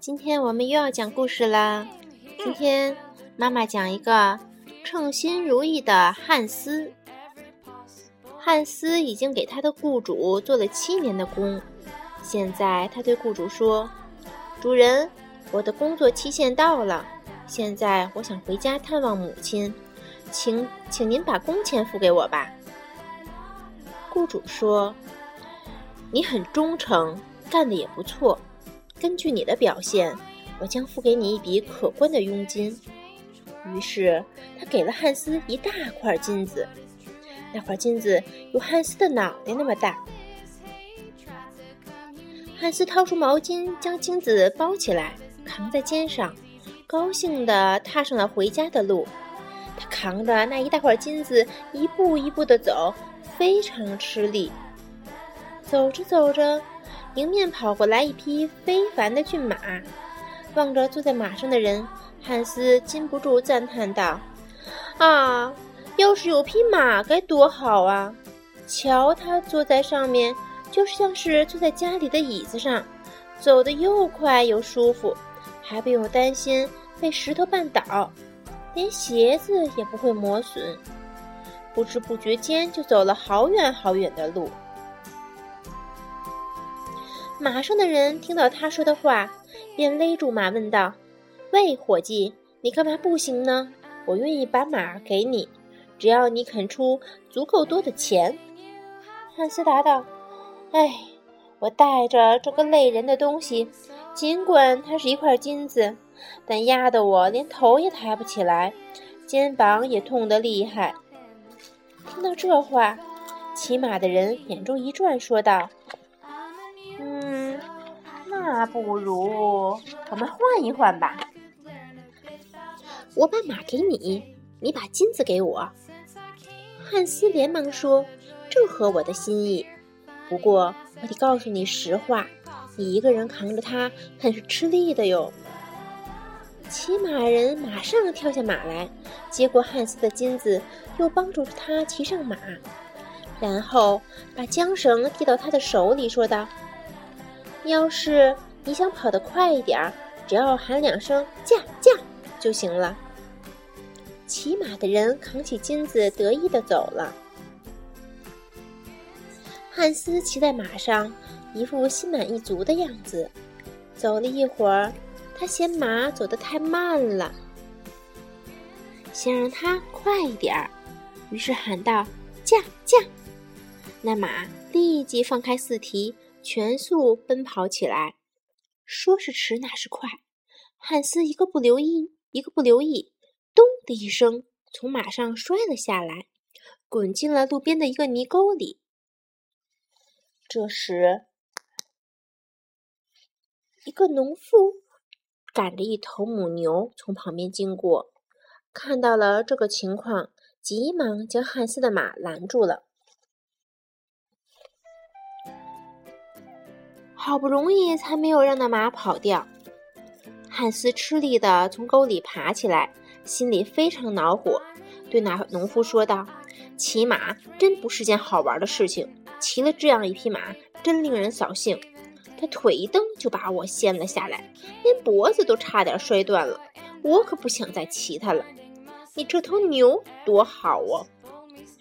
今天我们又要讲故事啦。今天妈妈讲一个称心如意的汉斯。汉斯已经给他的雇主做了七年的工，现在他对雇主说：“主人，我的工作期限到了，现在我想回家探望母亲，请请您把工钱付给我吧。”雇主说：“你很忠诚，干的也不错。根据你的表现，我将付给你一笔可观的佣金。”于是他给了汉斯一大块金子。那块金子有汉斯的脑袋那么大。汉斯掏出毛巾，将金子包起来，扛在肩上，高兴地踏上了回家的路。他扛着那一大块金子，一步一步地走，非常吃力。走着走着，迎面跑过来一匹非凡的骏马。望着坐在马上的人，汉斯禁不住赞叹道：“啊！”要是有匹马该多好啊！瞧他坐在上面，就像是坐在家里的椅子上，走得又快又舒服，还不用担心被石头绊倒，连鞋子也不会磨损。不知不觉间就走了好远好远的路。马上的人听到他说的话，便勒住马问道：“喂，伙计，你干嘛不行呢？我愿意把马给你。”只要你肯出足够多的钱，汉斯答道：“哎，我带着这个累人的东西，尽管它是一块金子，但压得我连头也抬不起来，肩膀也痛得厉害。”听到这话，骑马的人眼中一转，说道：“，那不如我们换一换吧。我把马给你，你把金子给我。”汉斯连忙说：“正合我的心意。不过，我得告诉你实话，你一个人扛着它很是吃力的哟。”骑马人马上跳下马来，接过汉斯的金子，又帮助他骑上马，然后把缰绳递到他的手里，说道：“要是你想跑得快一点儿，只要喊两声‘驾驾’就行了。”骑马的人扛起金子，得意地走了。汉斯骑在马上，一副心满意足的样子。走了一会儿，他嫌马走得太慢了，想让它快一点儿，于是喊道：“驾驾！”那马立即放开四蹄，全速奔跑起来。说是迟，那是快，汉斯一个不留意，一个不留意。咚的一声，从马上摔了下来，滚进了路边的一个泥沟里。这时，一个农夫赶着一头母牛从旁边经过，看到了这个情况，急忙将汉斯的马拦住了。好不容易才没有让那马跑掉。汉斯吃力的从沟里爬起来。心里非常恼火，对那农夫说道：“骑马真不是件好玩的事情，骑了这样一匹马，真令人扫兴。他腿一蹬就把我掀了下来，连脖子都差点摔断了。我可不想再骑它了。你这头牛多好哦，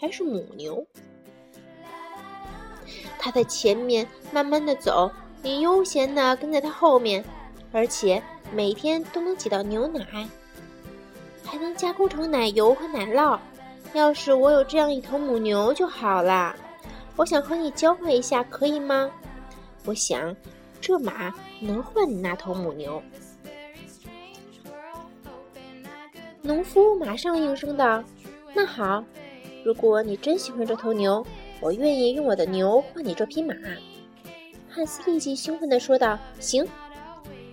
还是母牛。它在前面慢慢的走，你悠闲的跟在它后面，而且每天都能挤到牛奶。”还能加工成奶油和奶酪。要是我有这样一头母牛就好啦。我想和你交换一下，可以吗？我想，这马能换你那头母牛。农夫马上应声道：“那好，如果你真喜欢这头牛，我愿意用我的牛换你这匹马。”汉斯立即兴奋地说道：“行。”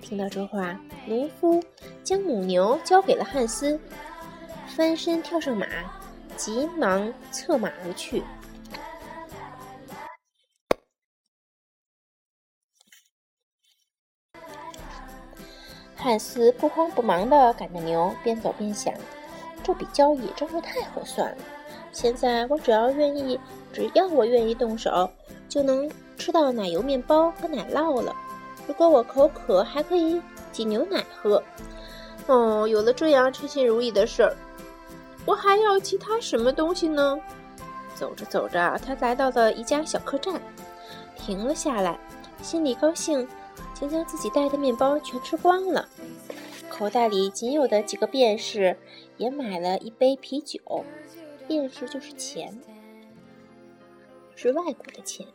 听到这话，农夫将母牛交给了汉斯，翻身跳上马，急忙策马而去。汉斯不慌不忙地赶着牛，边走边想：这笔交易真是太合算了。现在我只要愿意，只要我愿意动手，就能吃到奶油面包和奶酪了。如果我口渴，还可以挤牛奶喝。哦，有了这样称心如意的事儿，我还要其他什么东西呢？走着走着，他来到了一家小客栈，停了下来，心里高兴，竟将自己带的面包全吃光了。口袋里仅有的几个便士，也买了一杯啤酒。便士就是钱，是外国的钱。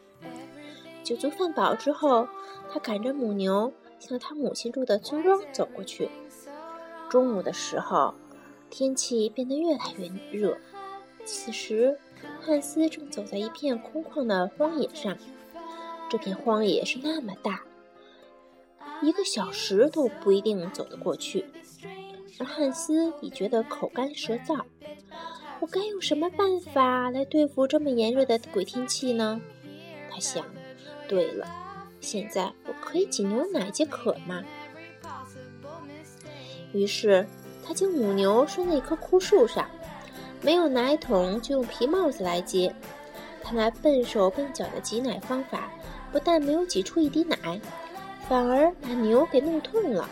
酒足饭饱之后，他赶着母牛向他母亲住的村庄走过去。中午的时候，天气变得越来越热。此时，汉斯正走在一片空旷的荒野上。这片荒野是那么大，一个小时都不一定走得过去。而汉斯已觉得口干舌燥。我该用什么办法来对付这么炎热的鬼天气呢？他想。对了，现在我可以挤牛奶解渴吗？于是他将母牛拴在一棵枯树上，没有奶桶就用皮帽子来接。他那笨手笨脚的挤奶方法，不但没有挤出一滴奶，反而把牛给弄痛了。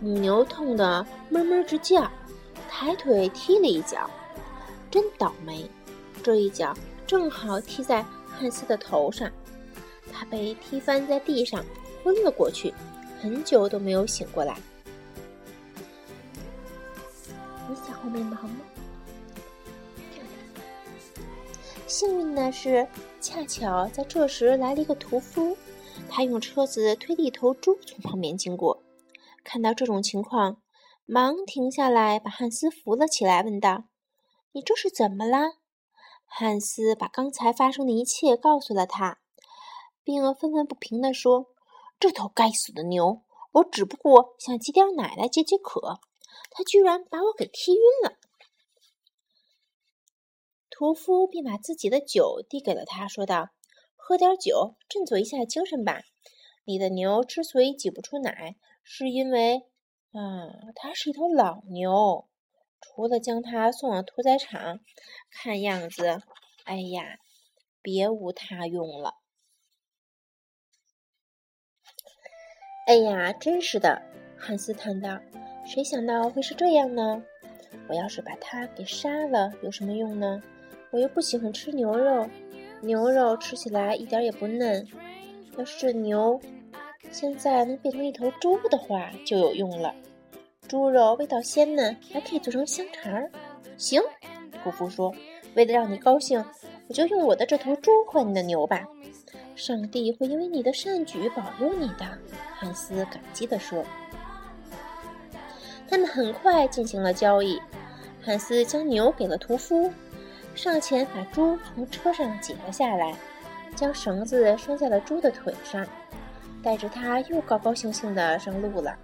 母牛痛得哞哞直叫，抬腿踢了一脚，真倒霉！这一脚正好踢在汉斯的头上。他被踢翻在地上，昏了过去，很久都没有醒过来。你想后面忙吗？幸运的是，恰巧在这时来了一个屠夫，他用车子推了一头猪从旁边经过，看到这种情况，忙停下来把汉斯扶了起来，问道：“你这是怎么啦？”汉斯把刚才发生的一切告诉了他。并愤愤不平地说：“这头该死的牛！我只不过想挤点奶来解解渴，它居然把我给踢晕了。”屠夫便把自己的酒递给了他，说道：“喝点酒，振作一下精神吧。你的牛之所以挤不出奶，是因为……啊，它是一头老牛。除了将它送往屠宰场，看样子，哎呀，别无他用了。”哎呀，真是的，汉斯叹道：“谁想到会是这样呢？我要是把它给杀了，有什么用呢？我又不喜欢吃牛肉，牛肉吃起来一点也不嫩。要是这牛现在能变成一头猪的话，就有用了。猪肉味道鲜嫩，还可以做成香肠儿。行，屠夫说：‘为了让你高兴，我就用我的这头猪换你的牛吧。’上帝会因为你的善举保佑你的。”汉斯感激地说：“他们很快进行了交易。汉斯将牛给了屠夫，上前把猪从车上解了下来，将绳子拴在了猪的腿上，带着它又高高兴兴地上路了。”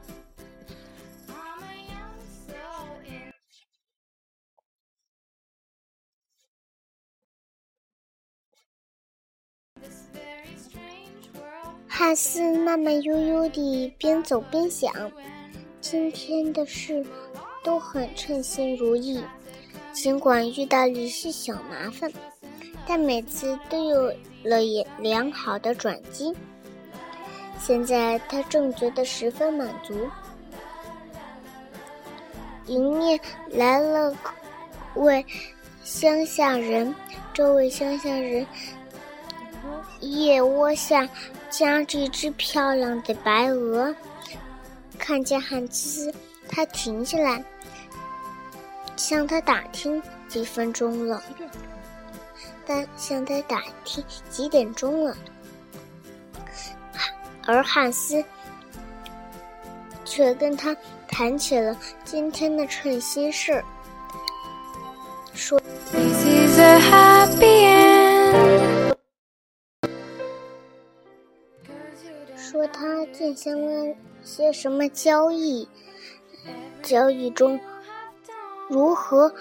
汉斯慢慢悠悠地边走边想，今天的事都很称心如意，尽管遇到一些小麻烦，但每次都有了良好的转机。现在他正觉得十分满足。迎面来了位乡下人，这位乡下人腋窝下。夹着一只漂亮的白鹅，看见汉斯，他停下来，向他打听几分钟了。但向他打听几点钟了，而汉斯却跟他谈起了今天的称心事，说。说他进行了些什么交易，交易中如何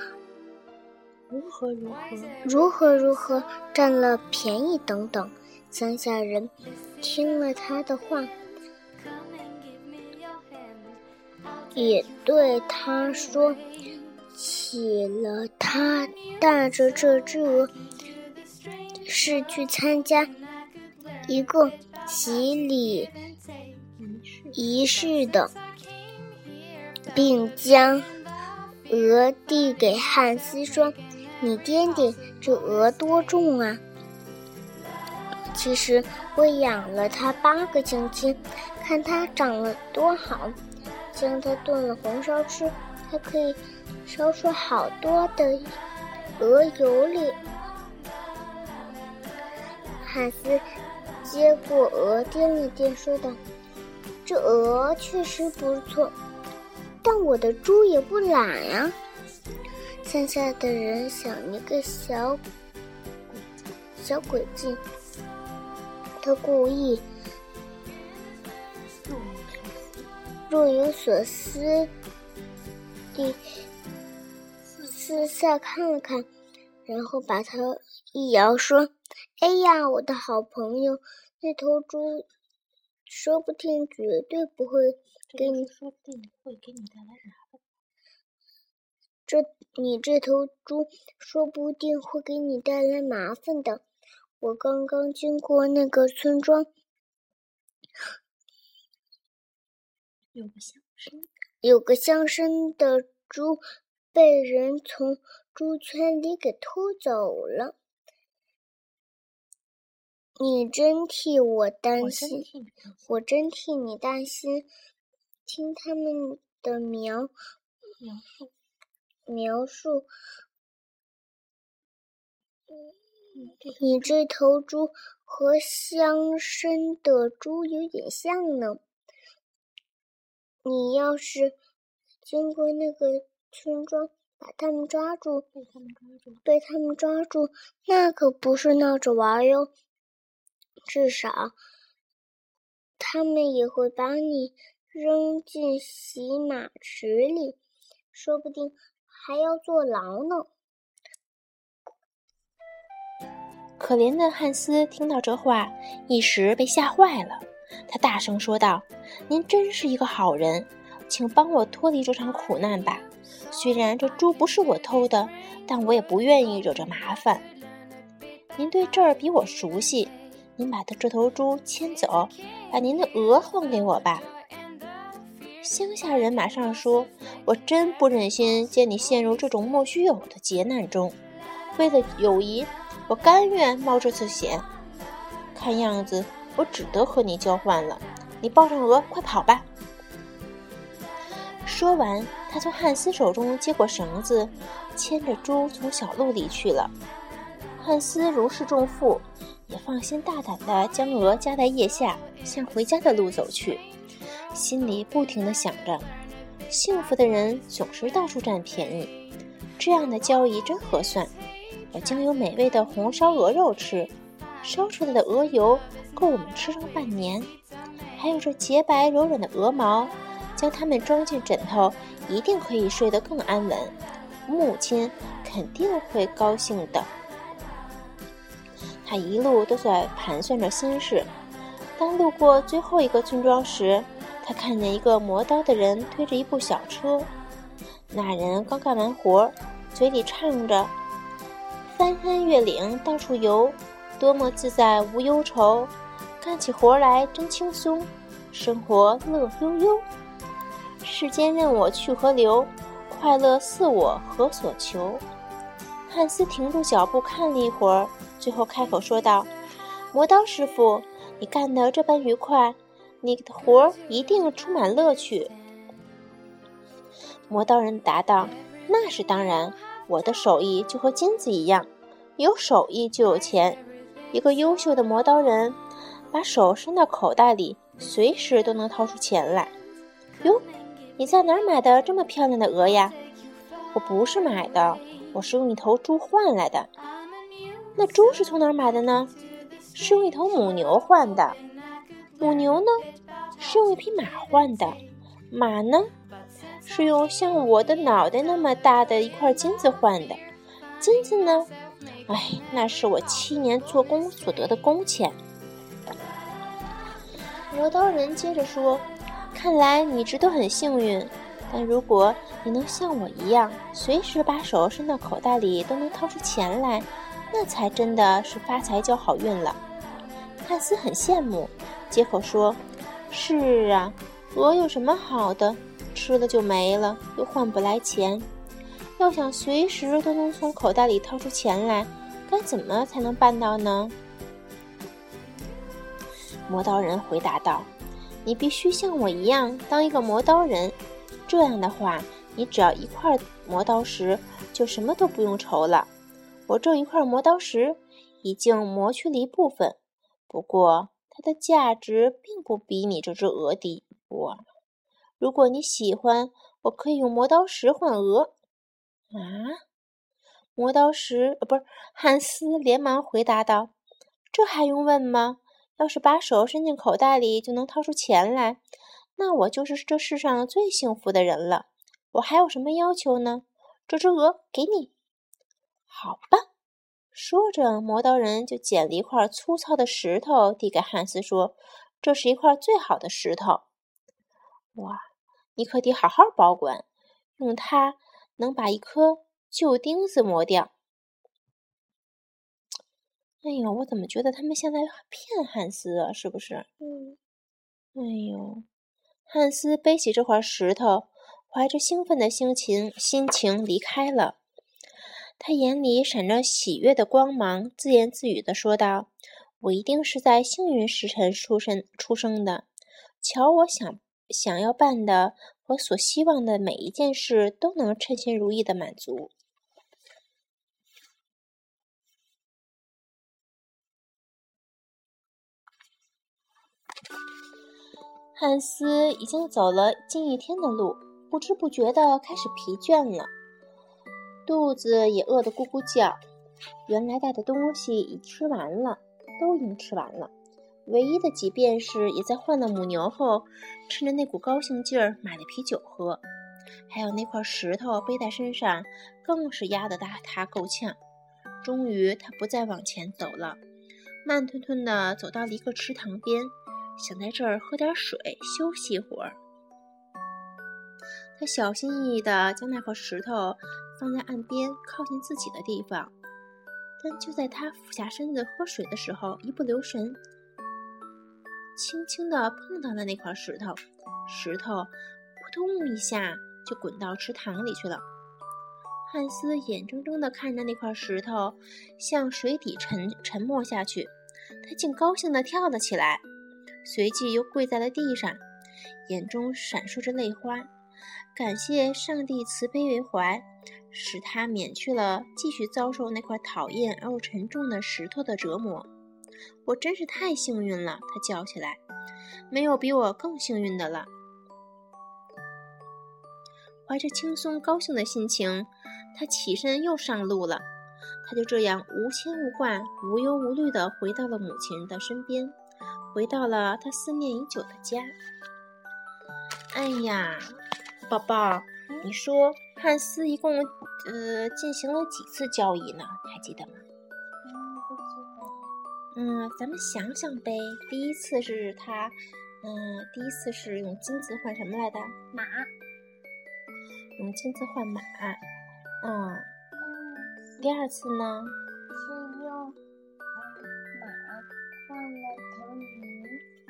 如何如何如何如何占了便宜等等。乡下人听了他的话，也对他说起了他带着这只鹅是去参加一个。洗礼仪式的，并将鹅递给汉斯，说：“你掂掂这鹅多重啊？”其实我养了它八个星期，看它长得多好，将它炖了红烧吃，还可以烧出好多的鹅油里。汉斯接过鹅，掂了掂，说道：“这鹅确实不错，但我的猪也不懒呀。”乡下的人想一个小小诡计。他故意若有所思地四下看了看，然后把头一摇，说：“哎呀，我的好朋友，那头猪说不定绝对不会给你，说不定会给你带来麻烦。这你这头猪说不定会给你带来麻烦的。”我刚刚经过那个村庄，有个乡绅，有个乡绅的猪被人从猪圈里给偷走了。你真替我担心，我真替你担心。听他们的描描述，描述。你这头猪和乡绅的猪有点像呢。你要是经过那个村庄，把他们抓住，被他们抓住，被他们抓住，那可不是闹着玩哟。至少，他们也会把你扔进洗马池里，说不定还要坐牢呢。可怜的汉斯听到这话，一时被吓坏了。他大声说道：“您真是一个好人，请帮我脱离这场苦难吧。虽然这猪不是我偷的，但我也不愿意惹着麻烦。您对这儿比我熟悉，您把他这头猪牵走，把您的鹅还给我吧。”乡下人马上说：“我真不忍心见你陷入这种莫须有的劫难中。为了友谊。”我甘愿冒这次险，看样子我只得和你交换了。你抱上鹅，快跑吧！说完，他从汉斯手中接过绳子，牵着猪从小路离去了。汉斯如释重负，也放心大胆地将鹅夹在腋下，向回家的路走去，心里不停地想着：幸福的人总是到处占便宜，这样的交易真合算。我将有美味的红烧鹅肉吃，烧出来的鹅油够我们吃上半年。还有这洁白柔软的鹅毛，将它们装进枕头，一定可以睡得更安稳。母亲肯定会高兴的。他一路都在盘算着心事。当路过最后一个村庄时，他看见一个磨刀的人推着一部小车。那人刚干完活，嘴里唱着。翻山越岭到处游，多么自在无忧愁，干起活来真轻松，生活乐悠悠。世间任我去何留，快乐似我何所求？汉斯停住脚步看了一会儿，最后开口说道：“磨刀师傅，你干得这般愉快，你的活儿一定充满乐趣。”磨刀人答道：“那是当然。”我的手艺就和金子一样，有手艺就有钱。一个优秀的磨刀人，把手伸到口袋里，随时都能掏出钱来。哟，你在哪儿买的这么漂亮的鹅呀？我不是买的，我是用一头猪换来的。那猪是从哪儿买的呢？是用一头母牛换的。母牛呢？是用一匹马换的。马呢？是用像我的脑袋那么大的一块金子换的，金子呢？哎，那是我七年做工所得的工钱。磨刀人接着说：“看来你一直都很幸运，但如果你能像我一样，随时把手伸到口袋里都能掏出钱来，那才真的是发财交好运了。”汉斯很羡慕，接口说：“是啊。”鹅有什么好的？吃了就没了，又换不来钱。要想随时都能从口袋里掏出钱来，该怎么才能办到呢？磨刀人回答道：“你必须像我一样当一个磨刀人，这样的话，你只要一块磨刀石，就什么都不用愁了。我这一块磨刀石已经磨去了一部分，不过它的价值并不比你这只鹅低。我，如果你喜欢，我可以用磨刀石换鹅。”啊！磨刀石，呃，不是汉斯，连忙回答道：“这还用问吗？要是把手伸进口袋里就能掏出钱来，那我就是这世上最幸福的人了。我还有什么要求呢？这只鹅给你，好吧。”说着，磨刀人就捡了一块粗糙的石头递给汉斯，说：“这是一块最好的石头。哇，你可得好好保管，用它。”能把一颗旧钉子磨掉。哎呦，我怎么觉得他们现在骗汉斯啊？是不是？嗯。哎呦，汉斯背起这块石头，怀着兴奋的心情心情离开了。他眼里闪着喜悦的光芒，自言自语的说道：“我一定是在幸运时辰出生出生的。瞧，我想想要办的。”和所希望的每一件事都能称心如意的满足。汉斯已经走了近一天的路，不知不觉的开始疲倦了，肚子也饿得咕咕叫。原来带的东西已吃完了，都已经吃完了。唯一的几便是，也在换了母牛后，趁着那股高兴劲儿买了啤酒喝。还有那块石头背在身上，更是压得他他够呛。终于，他不再往前走了，慢吞吞地走到了一个池塘边，想在这儿喝点水休息一会儿。他小心翼翼地将那块石头放在岸边靠近自己的地方，但就在他俯下身子喝水的时候，一不留神。轻轻地碰到了那块石头，石头扑通一下就滚到池塘里去了。汉斯眼睁睁地看着那块石头向水底沉沉没下去，他竟高兴地跳了起来，随即又跪在了地上，眼中闪烁着泪花，感谢上帝慈悲为怀，使他免去了继续遭受那块讨厌而又沉重的石头的折磨。我真是太幸运了，他叫起来，没有比我更幸运的了。怀着轻松高兴的心情，他起身又上路了。他就这样无牵无挂、无忧无虑地回到了母亲的身边，回到了他思念已久的家。哎呀，宝宝，你说汉斯一共呃进行了几次交易呢？还记得吗？嗯，咱们想想呗。第一次是他，嗯，第一次是用金子换什么来的？马。用金子换马。嗯。第二次呢？是用马换了头驴。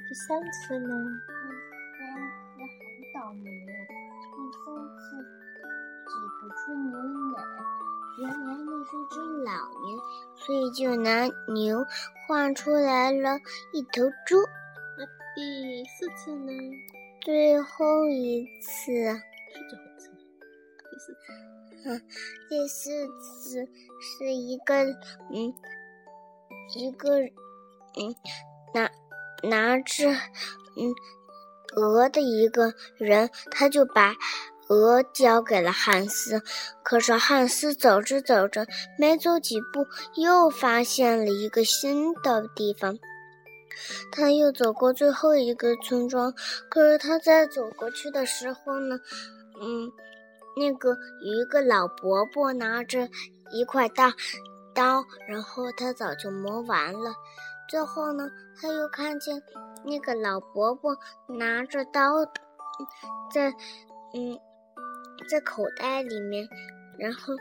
第三次呢？出牛奶。原来那是只老牛，所以就拿牛换出来了一头猪。那第四次呢？最后一次是最后一次。第四次，嗯，第四次是一个嗯，一个嗯，拿拿着嗯鹅的一个人，他就把。鹅交给了汉斯，可是汉斯走着走着，没走几步，又发现了一个新的地方。他又走过最后一个村庄，可是他在走过去的时候呢，嗯，那个有一个老伯伯拿着一块大刀，然后他早就磨完了。最后呢，他又看见那个老伯伯拿着刀，在嗯。在口袋里面，然后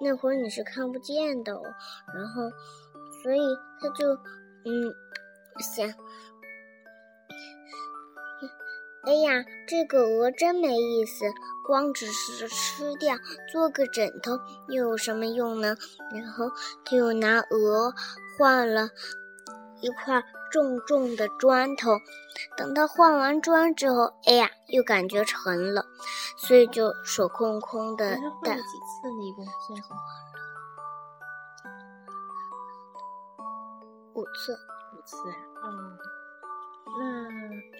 那会儿你是看不见的，哦，然后所以他就嗯想哎呀，这个鹅真没意思，光只是吃掉做个枕头又有什么用呢？然后他又拿鹅换了一块重重的砖头。等他换完砖之后，哎呀，又感觉沉了，所以就手空空的。换了几次呢？一共算算。五次。五次啊？嗯。那。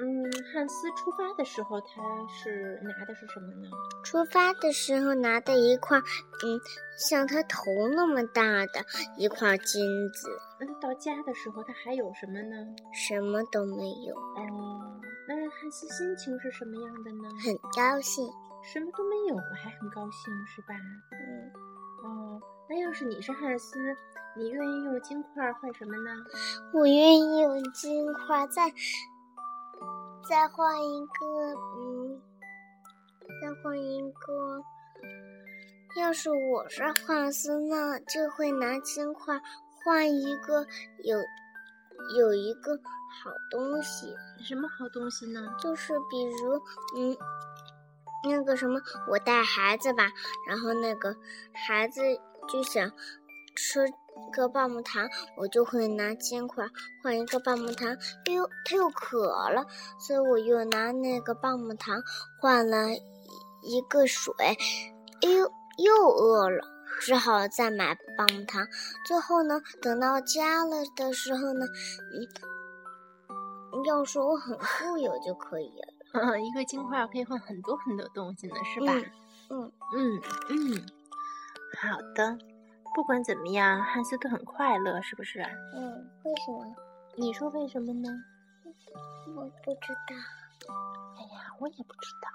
嗯，汉斯出发的时候，他是拿的是什么呢？出发的时候拿的一块，嗯，像他头那么大的一块金子。家的时候，他还有什么呢？什么都没有。哦，那汉斯心情是什么样的呢？很高兴。什么都没有了，还很高兴，是吧？嗯。哦，那要是你是汉斯，你愿意用金块换什么呢？我愿意用金块再。再换一个，嗯，再换一个。要是我是汉斯，呢就会拿金块换一个有有一个好东西。什么好东西呢？就是比如，嗯，那个什么，我带孩子吧，然后那个孩子就想吃。个棒棒糖，我就会拿金块换一个棒棒糖。又他又渴了，所以我又拿那个棒棒糖换了一个水。哎呦，又饿了，只好再买棒棒糖。最后呢，等到家了的时候呢，嗯，要是我很富有就可以了。一个金块可以换很多很多东西呢，是吧？嗯嗯嗯，好的。不管怎么样，汉斯都很快乐，是不是？嗯，为什么？你说为什么呢？我不知道。哎呀，我也不知道。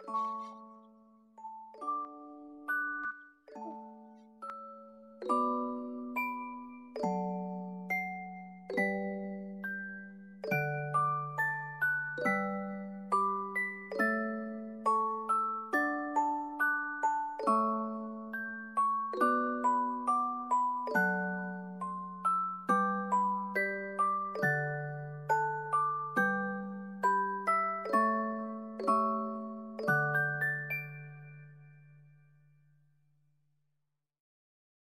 Bye.